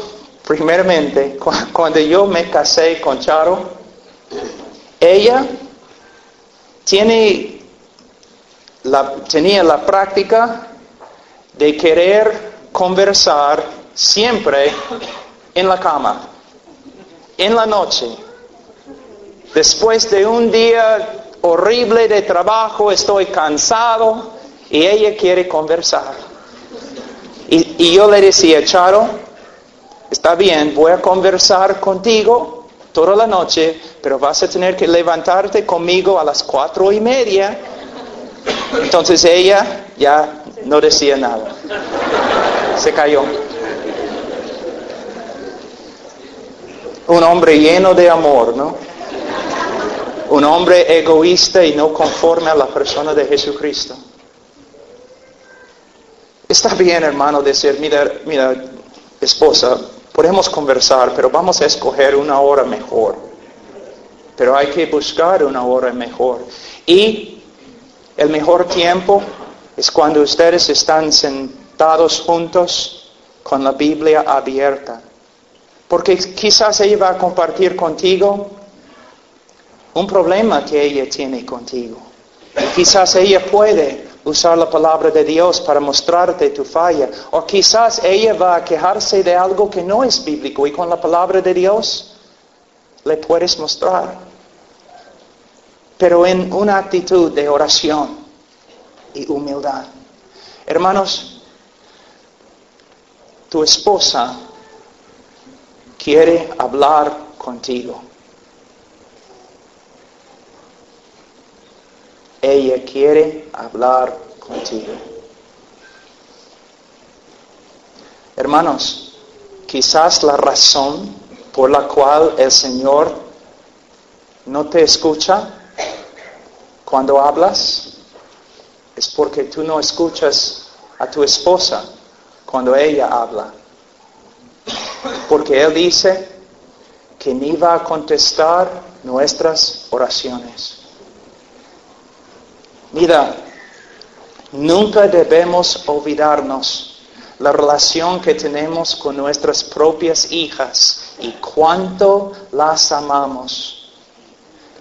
primeramente, cuando yo me casé con Charo, ella tiene la, tenía la práctica de querer conversar siempre en la cama, en la noche. Después de un día horrible de trabajo, estoy cansado y ella quiere conversar. Y, yo le decía, Charo, está bien, voy a conversar contigo toda la noche, pero vas a tener que levantarte conmigo a las cuatro y media. Entonces ella ya no decía nada. Se cayó. Un hombre lleno de amor, ¿no? Un hombre egoísta y no conforme a la persona de Jesucristo. Está bien, hermano, decir, mira, mira, esposa, podemos conversar, pero vamos a escoger una hora mejor. Pero hay que buscar una hora mejor. Y el mejor tiempo es cuando ustedes están sentados juntos con la Biblia abierta. Porque quizás ella va a compartir contigo un problema que ella tiene contigo. quizás ella puede usar la palabra de Dios para mostrarte tu falla. O quizás ella va a quejarse de algo que no es bíblico y con la palabra de Dios le puedes mostrar. Pero en una actitud de oración y humildad. Hermanos, tu esposa quiere hablar contigo. Ella quiere hablar contigo. Hermanos, quizás la razón por la cual el Señor no te escucha cuando hablas es porque tú no escuchas a tu esposa cuando ella habla. Porque Él dice que ni va a contestar nuestras oraciones. Mira, nunca debemos olvidarnos la relación que tenemos con nuestras propias hijas y cuánto las amamos.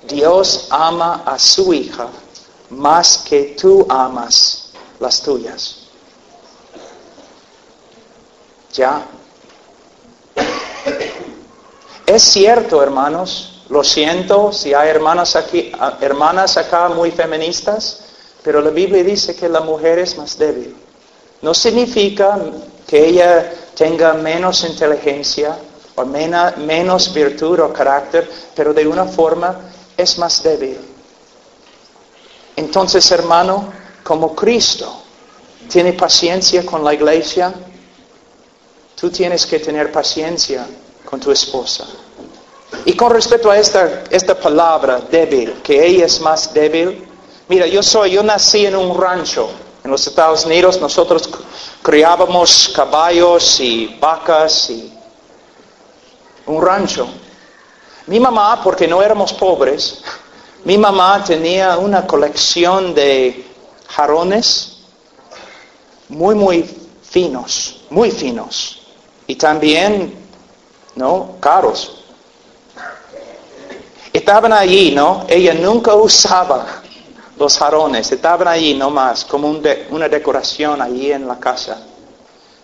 Dios ama a su hija más que tú amas las tuyas. ¿Ya? Es cierto, hermanos, lo siento si hay hermanas, aquí, hermanas acá muy feministas, pero la Biblia dice que la mujer es más débil. No significa que ella tenga menos inteligencia o menos virtud o carácter, pero de una forma es más débil. Entonces, hermano, como Cristo tiene paciencia con la iglesia, tú tienes que tener paciencia con tu esposa. Y con respecto a esta, esta palabra débil, que ella es más débil, mira, yo soy, yo nací en un rancho en los Estados Unidos, nosotros criábamos caballos y vacas y un rancho. Mi mamá, porque no éramos pobres, mi mamá tenía una colección de jarrones muy, muy finos, muy finos. Y también, ¿no? Caros. Estaban allí, ¿no? Ella nunca usaba los jarrones, estaban allí nomás, como una decoración allí en la casa.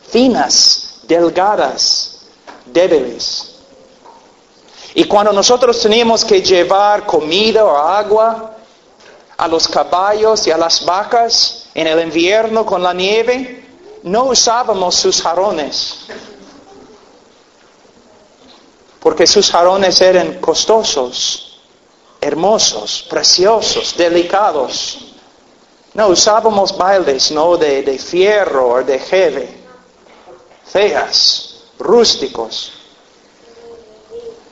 Finas, delgadas, débiles. Y cuando nosotros teníamos que llevar comida o agua a los caballos y a las vacas en el invierno con la nieve, no usábamos sus jarones. Porque sus jarones eran costosos, hermosos, preciosos, delicados. No usábamos baldes, no de, de fierro o de jeve, feas, rústicos.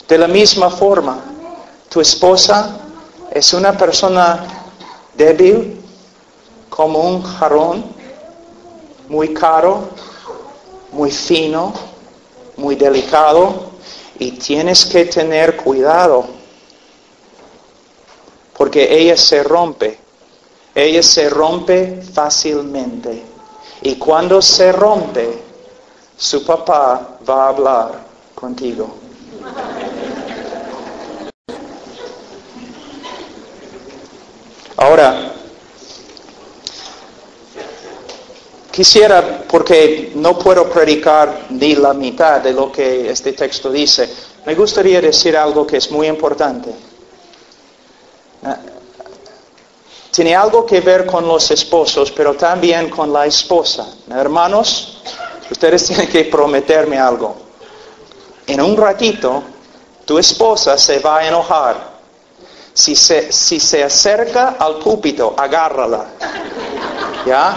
De la misma forma, tu esposa es una persona débil como un jarrón, muy caro, muy fino, muy delicado, y tienes que tener cuidado, porque ella se rompe, ella se rompe fácilmente, y cuando se rompe, su papá va a hablar contigo. Ahora, quisiera, porque no puedo predicar ni la mitad de lo que este texto dice, me gustaría decir algo que es muy importante. Ah, tiene algo que ver con los esposos, pero también con la esposa. Hermanos, ustedes tienen que prometerme algo. En un ratito, tu esposa se va a enojar si se, si se acerca al púlpito, agárrala. ¿Ya?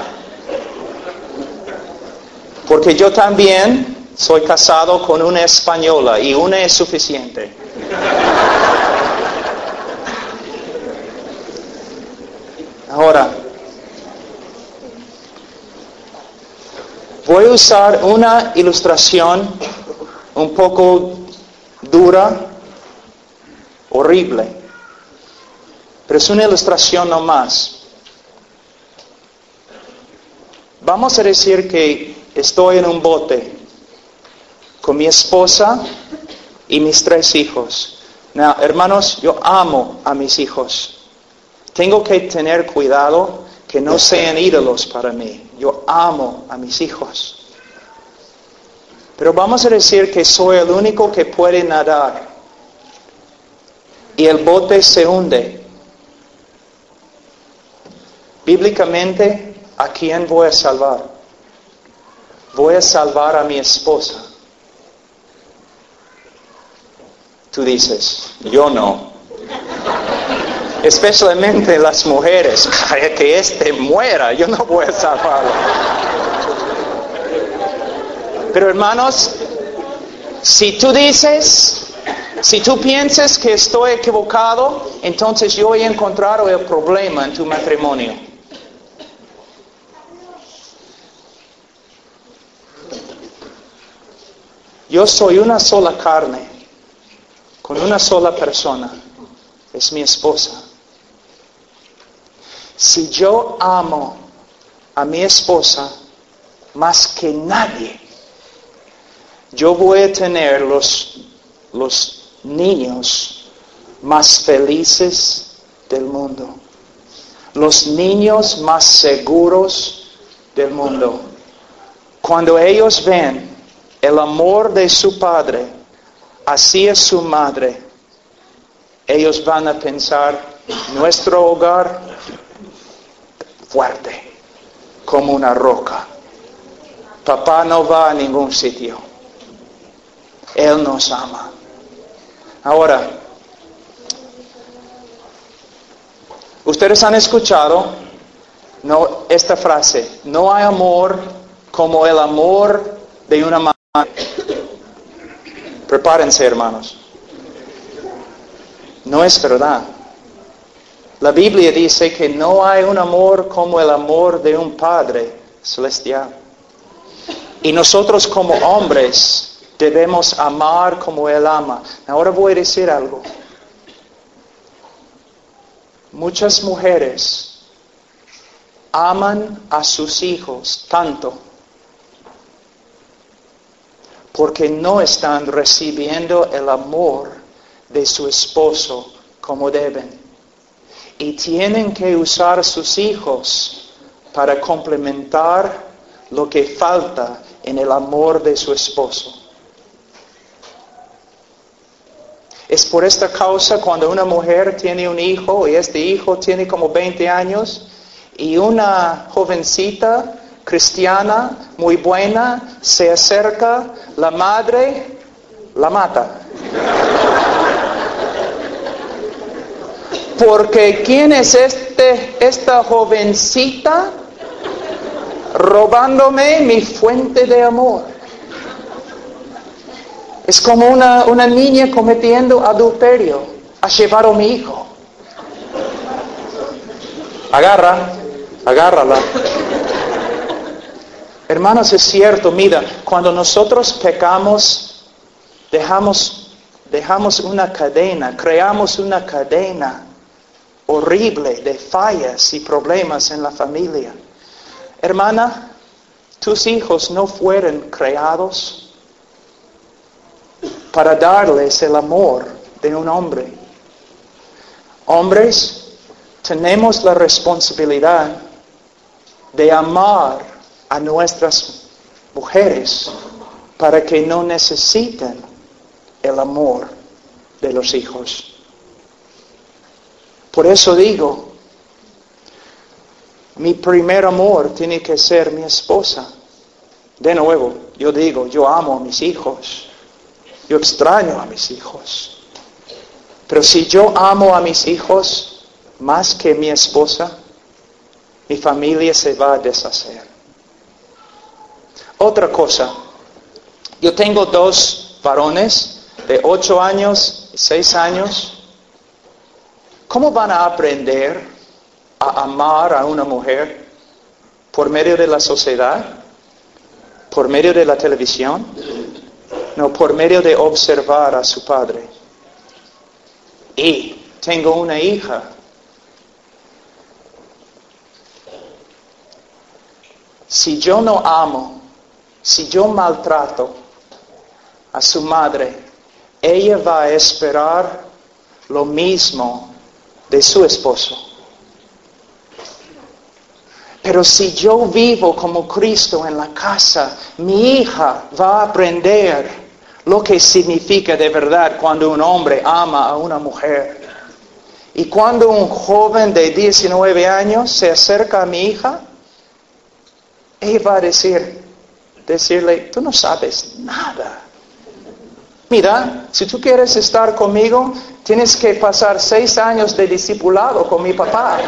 Porque yo también soy casado con una española y una es suficiente. Ahora, voy a usar una ilustración un poco dura, horrible. Pero es una ilustración nomás. Vamos a decir que estoy en un bote con mi esposa y mis tres hijos. hermanos, yo amo a mis hijos. Tengo que tener cuidado que no sean ídolos para mí. Yo amo a mis hijos. Pero vamos a decir que soy el único que puede nadar y el bote se hunde. Bíblicamente, ¿a quién voy a salvar? Voy a salvar a mi esposa. Tú dices, yo no. Especialmente las mujeres, que éste muera, yo no voy a salvarlo. Pero hermanos, si tú dices, si tú piensas que estoy equivocado, entonces yo he encontrado el problema en tu matrimonio. Yo soy una sola carne, con una sola persona, es mi esposa. Si yo amo a mi esposa más que nadie, yo voy a tener los, los niños más felices del mundo, los niños más seguros del mundo. Cuando ellos ven el amor de su padre así su madre, ellos van a pensar nuestro hogar fuerte, como una roca. Papá no va a ningún sitio. Él nos ama. Ahora, ustedes han escuchado no, esta frase, no hay amor como el amor de una madre Prepárense, hermanos. No es verdad. La Biblia dice que no hay un amor como el amor de un Padre celestial. Y nosotros como hombres debemos amar como Él ama. Ahora voy a decir algo. Muchas mujeres aman a sus hijos tanto porque no están recibiendo el amor de su esposo como deben. Y tienen que usar sus hijos para complementar lo que falta en el amor de su esposo. Es por esta causa cuando una mujer tiene un hijo y este hijo tiene como 20 años y una jovencita cristiana muy buena se acerca, la madre la mata. Porque ¿quién es este, esta jovencita robándome mi fuente de amor? Es como una, una niña cometiendo adulterio. Ha llevado a mi hijo. Agarra, agárrala. Hermanos, es cierto, mira, cuando nosotros pecamos, dejamos, dejamos una cadena, creamos una cadena horrible de fallas y problemas en la familia. Hermana, tus hijos no fueron creados para darles el amor de un hombre. Hombres, tenemos la responsabilidad de amar a nuestras mujeres para que no necesiten el amor de los hijos. Por eso digo, mi primer amor tiene que ser mi esposa. De nuevo, yo digo, yo amo a mis hijos, yo extraño a mis hijos. Pero si yo amo a mis hijos más que mi esposa, mi familia se va a deshacer. Otra cosa, yo tengo dos varones de ocho años y seis años ¿Cómo van a aprender a amar a una mujer? ¿Por medio de la sociedad? ¿Por medio de la televisión? No, por medio de observar a su padre. Y tengo una hija. Si yo no amo, si yo maltrato a su madre, ella va a esperar lo mismo de su esposo. Pero si yo vivo como Cristo en la casa, mi hija va a aprender lo que significa de verdad cuando un hombre ama a una mujer. Y cuando un joven de 19 años se acerca a mi hija, ella va a decir, decirle, tú no sabes nada. Mira, si tú quieres estar conmigo, Tienes que pasar seis años de discipulado con mi papá.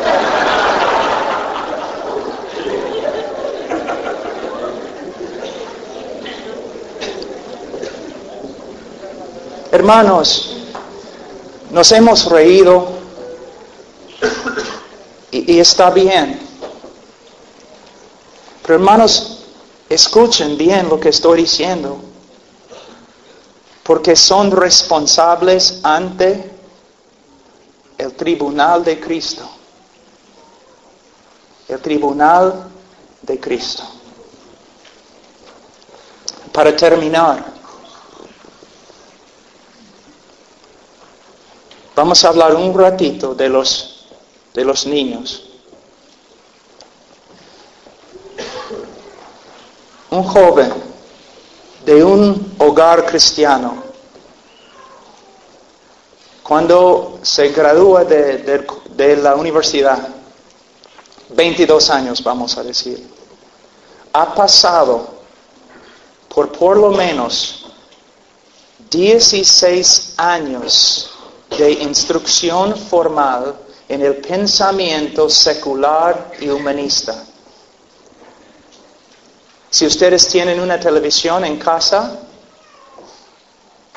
Hermanos, nos hemos reído y, y, está bien. Pero hermanos, escuchen bien lo que estoy diciendo porque son responsables ante el tribunal de Cristo. El tribunal de Cristo. Para terminar, vamos a hablar un ratito de los, de los niños. Un joven de un hogar cristiano, cuando se gradúa de, la universidad, 22 años vamos a decir, ha pasado por por lo menos 16 años de instrucción formal en el pensamiento secular y humanista. Si ustedes tienen una televisión en casa,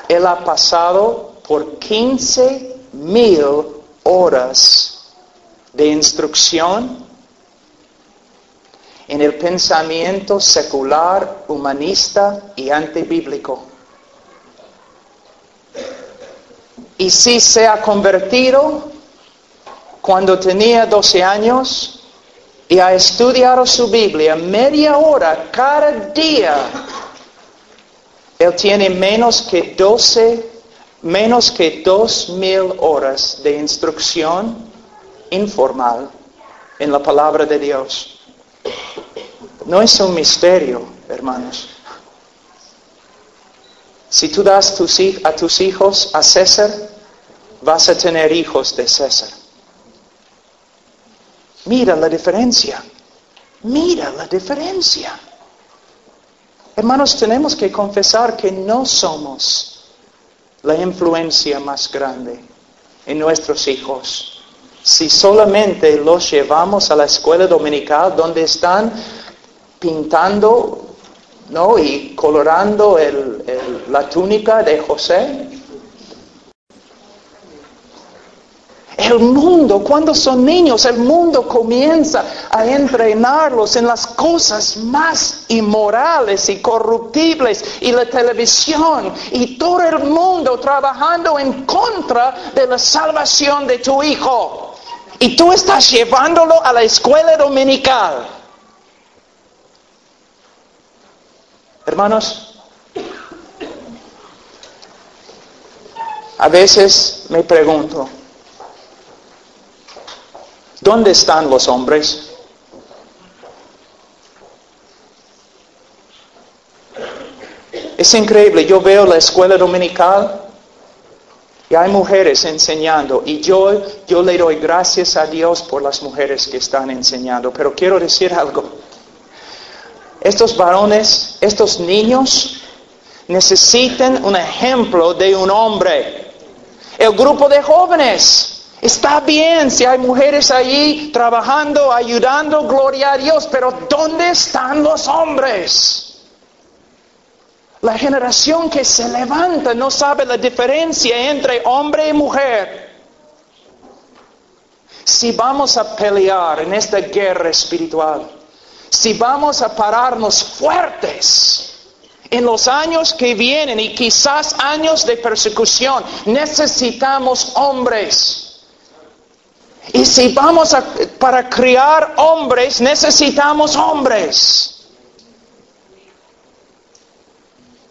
él ha pasado por 15 mil horas de instrucción en el pensamiento secular, humanista y antibíblico. Y si se ha convertido cuando tenía 12 años, y ha estudiado su Biblia media hora cada día, él tiene menos que 12, menos que dos mil horas de instrucción informal en la palabra de Dios. No es un misterio, hermanos. Si tú das a tus hijos a César vas a tener hijos de César. Mira la diferencia. Mira la diferencia. Hermanos, tenemos que confesar que no somos la influencia más grande en nuestros hijos. Si solamente los llevamos a la escuela dominical donde están pintando ¿no? y colorando la túnica de José, El mundo, cuando son niños, el mundo comienza a entrenarlos en las cosas más inmorales y corruptibles y la televisión y todo el mundo trabajando en contra de la salvación de tu hijo. Y tú estás llevándolo a la escuela dominical. Hermanos, a veces me pregunto, ¿Dónde están los hombres? Es increíble, yo veo la escuela dominical y hay mujeres enseñando y yo, yo le doy gracias a Dios por las mujeres que están enseñando, pero quiero decir algo. Estos varones, estos niños necesitan un ejemplo de un hombre. El grupo de jóvenes Está bien si hay mujeres ahí trabajando, ayudando, gloria a Dios, pero ¿dónde están los hombres? La generación que se levanta no sabe la diferencia entre hombre y mujer. Si vamos a pelear en esta guerra espiritual, si vamos a pararnos fuertes, en los años que vienen y quizás años de persecución, necesitamos hombres y si vamos a, para criar hombres, necesitamos hombres.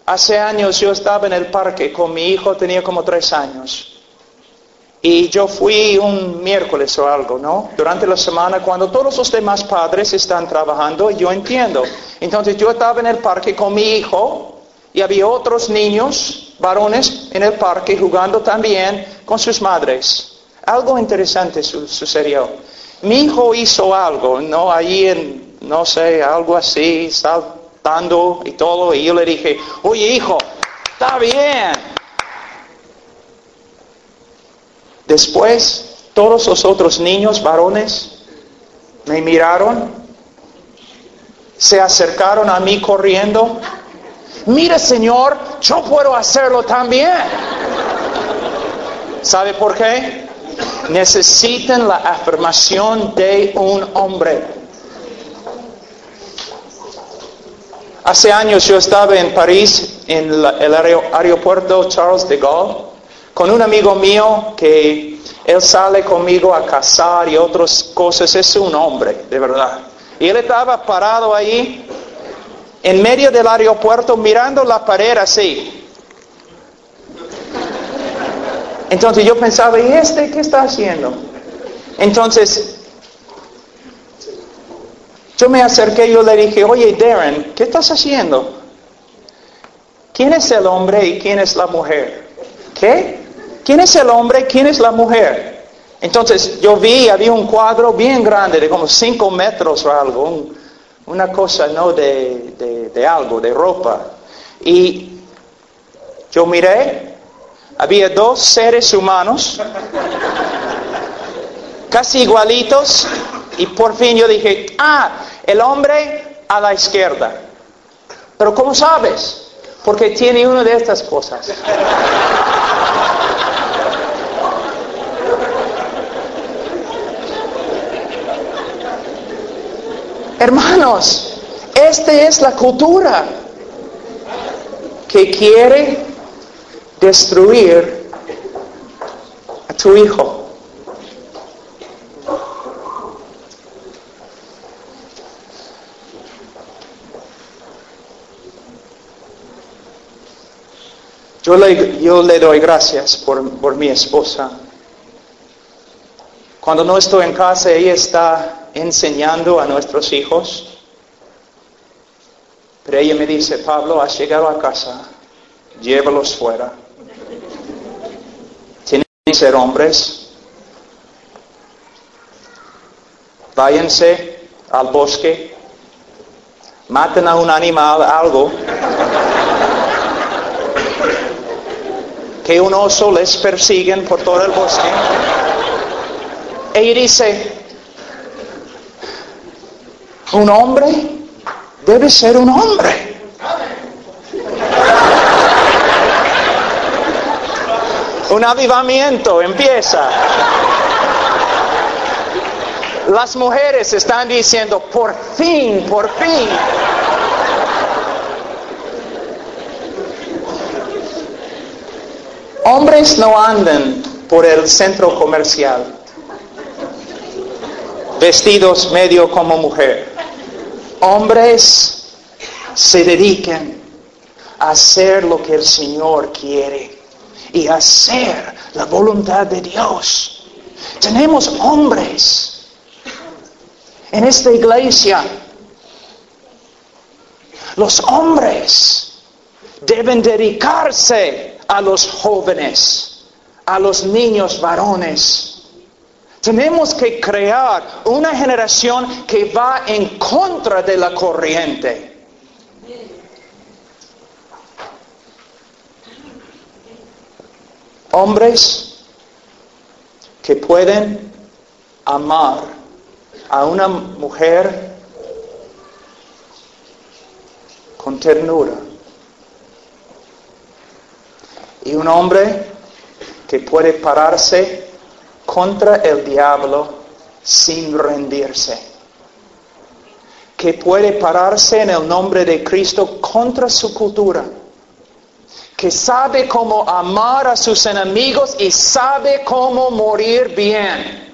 Hace años yo estaba en el parque con mi hijo, tenía como tres años. Y yo fui un miércoles o algo, ¿no? Durante la semana, cuando todos los demás padres están trabajando, yo entiendo. Entonces yo estaba en el parque con mi hijo y había otros niños, varones, en el parque jugando también con sus madres algo interesante sucedió. Mi hijo hizo algo, ¿no? Ahí en, no sé, algo así, saltando y todo, y yo le dije, oye hijo, está bien. Después, todos los otros niños, varones, me miraron, se acercaron a mí corriendo. Mire, Señor, yo puedo hacerlo también. ¿Sabe por qué? Necesitan la afirmación de un hombre. Hace años yo estaba en París, en el aeropuerto Charles de Gaulle, con un amigo mío que él sale conmigo a cazar y otras cosas. Es un hombre, de verdad. Y él estaba parado ahí, en medio del aeropuerto, mirando la pared así. Entonces yo pensaba, ¿y este qué está haciendo? Entonces, yo me acerqué y yo le dije, oye Darren, ¿qué estás haciendo? ¿Quién es el hombre y quién es la mujer? ¿Qué? ¿Quién es el hombre y quién es la mujer? Entonces yo vi, había un cuadro bien grande, de como cinco metros o algo, una cosa, ¿no? De, de algo, de ropa. Y yo miré había dos seres humanos, casi igualitos, y por fin yo dije, ah, el hombre a la izquierda. Pero ¿cómo sabes? Porque tiene una de estas cosas. Hermanos, esta es la cultura que quiere destruir a tu hijo. Yo le, yo le doy gracias por, por mi esposa. Cuando no estoy en casa, ella está enseñando a nuestros hijos. Pero ella me dice, Pablo, has llegado a casa, llévalos fuera ser hombres. Váyanse al bosque, maten a un animal, algo, que un oso les persiguen por todo el bosque. Y dice, un hombre debe ser un hombre. Un avivamiento empieza. Las mujeres están diciendo, por fin, por fin. Hombres no andan por el centro comercial vestidos medio como mujer. Hombres se dedican a hacer lo que el Señor quiere hacer la voluntad de Dios. Tenemos hombres en esta iglesia. Los hombres deben dedicarse a los jóvenes, a los niños varones. Tenemos que crear una generación que va en contra de la corriente. Hombres que pueden amar a una mujer con ternura. Y un hombre que puede pararse contra el diablo sin rendirse. Que puede pararse en el nombre de Cristo contra su cultura que sabe cómo amar a sus enemigos y sabe cómo morir bien.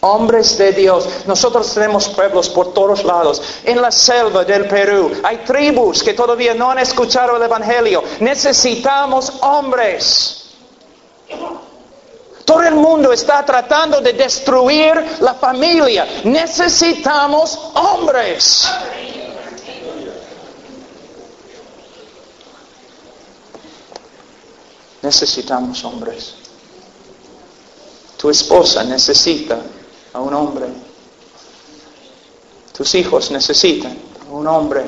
Hombres de Dios, nosotros tenemos pueblos por todos lados. En la selva del Perú hay tribus que todavía no han escuchado el Evangelio. Necesitamos hombres. Todo el mundo está tratando de destruir la familia. Necesitamos hombres. Necesitamos hombres. Tu esposa necesita a un hombre. Tus hijos necesitan a un hombre.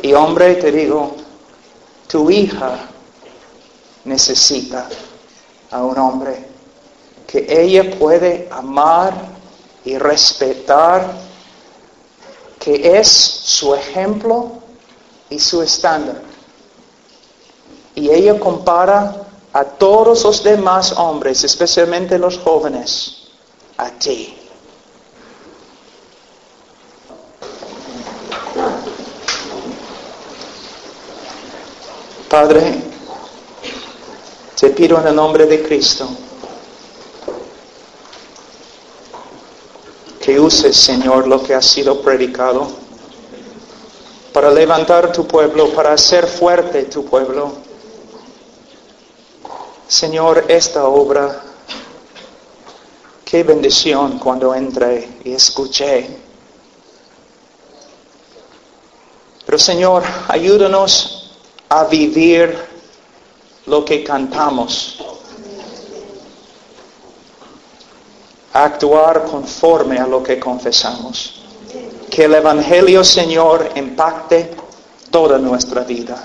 Y hombre, te digo, tu hija necesita a un hombre que ella puede amar y respetar, que es su ejemplo y su estándar. Y ella compara a todos los demás hombres, especialmente los jóvenes, a ti. Padre, te pido en el nombre de Cristo que uses, Señor, lo que ha sido predicado para levantar tu pueblo, para hacer fuerte tu pueblo Señor, esta obra, qué bendición cuando entré y escuché. Pero Señor, ayúdanos a vivir lo que cantamos, a actuar conforme a lo que confesamos. Que el Evangelio, Señor, impacte toda nuestra vida.